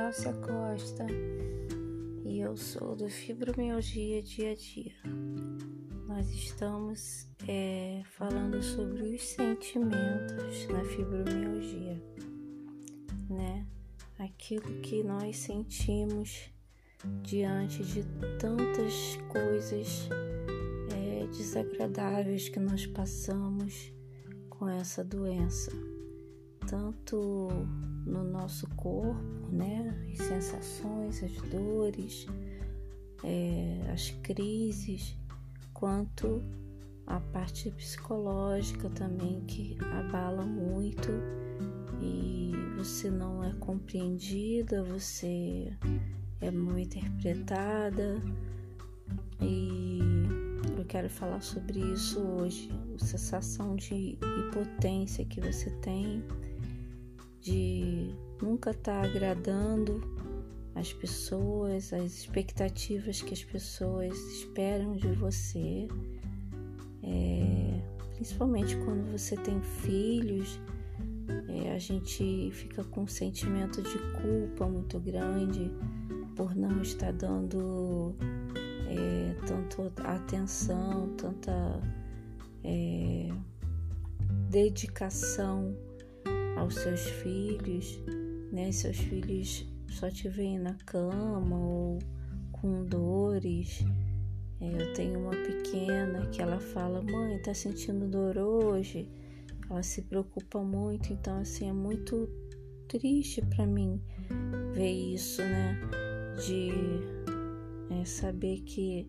Glaucia Costa e eu sou do Fibromialgia Dia a Dia. Nós estamos é, falando sobre os sentimentos na fibromialgia, né? Aquilo que nós sentimos diante de tantas coisas é, desagradáveis que nós passamos com essa doença tanto no nosso corpo, né? As sensações, as dores, é, as crises, quanto a parte psicológica também que abala muito. E você não é compreendida, você é mal interpretada. E eu quero falar sobre isso hoje, a sensação de impotência que você tem de nunca estar tá agradando as pessoas, as expectativas que as pessoas esperam de você, é, principalmente quando você tem filhos, é, a gente fica com um sentimento de culpa muito grande por não estar dando é, tanto atenção, tanta é, dedicação aos seus filhos, né? Seus filhos só te veem na cama ou com dores. É, eu tenho uma pequena que ela fala, mãe, tá sentindo dor hoje? Ela se preocupa muito, então assim é muito triste para mim ver isso, né? De é, saber que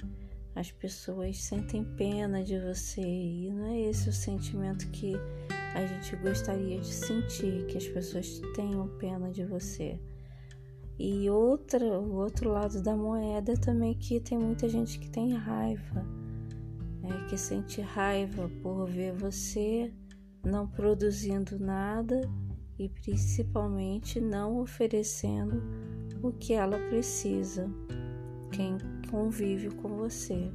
as pessoas sentem pena de você e não é esse o sentimento que a gente gostaria de sentir que as pessoas tenham pena de você. E outra, o outro lado da moeda também que tem muita gente que tem raiva, né? que sente raiva por ver você não produzindo nada e principalmente não oferecendo o que ela precisa, quem convive com você.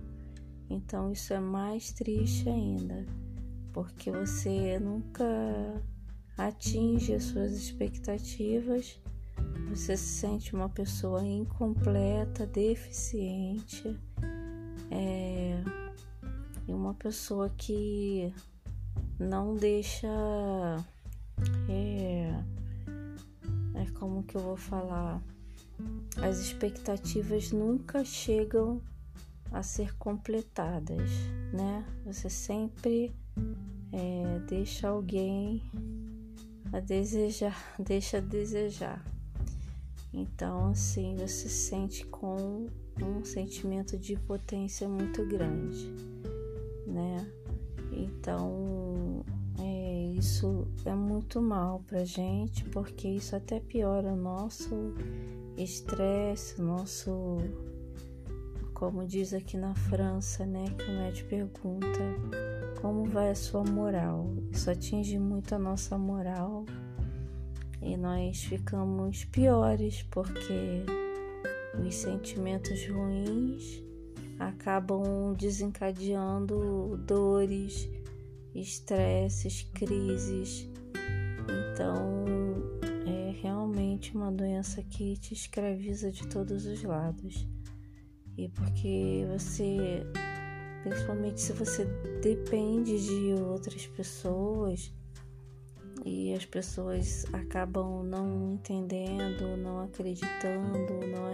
Então isso é mais triste ainda porque você nunca atinge as suas expectativas, você se sente uma pessoa incompleta, deficiente, é, e uma pessoa que não deixa. É, é como que eu vou falar? As expectativas nunca chegam a ser completadas, né? Você sempre é, deixa alguém a desejar, deixa a desejar. Então, assim, você se sente com um sentimento de potência muito grande, né? Então, isso é muito mal pra gente, porque isso até piora o nosso estresse, o nosso como diz aqui na França, né, que o médico pergunta como vai a sua moral. Isso atinge muito a nossa moral e nós ficamos piores porque os sentimentos ruins acabam desencadeando dores, estresses, crises. Então, é realmente uma doença que te escraviza de todos os lados e porque você, principalmente se você depende de outras pessoas e as pessoas acabam não entendendo, não acreditando, não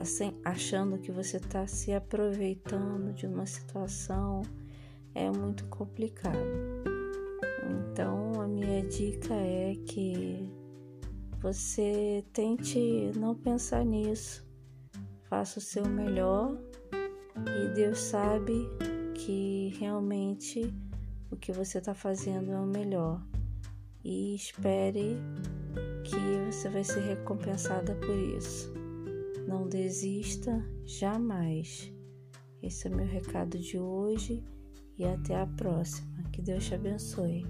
assim, achando que você está se aproveitando de uma situação, é muito complicado. Então, a minha dica é que você tente não pensar nisso faça o seu melhor e Deus sabe que realmente o que você está fazendo é o melhor. E espere que você vai ser recompensada por isso. Não desista jamais. Esse é o meu recado de hoje e até a próxima. Que Deus te abençoe.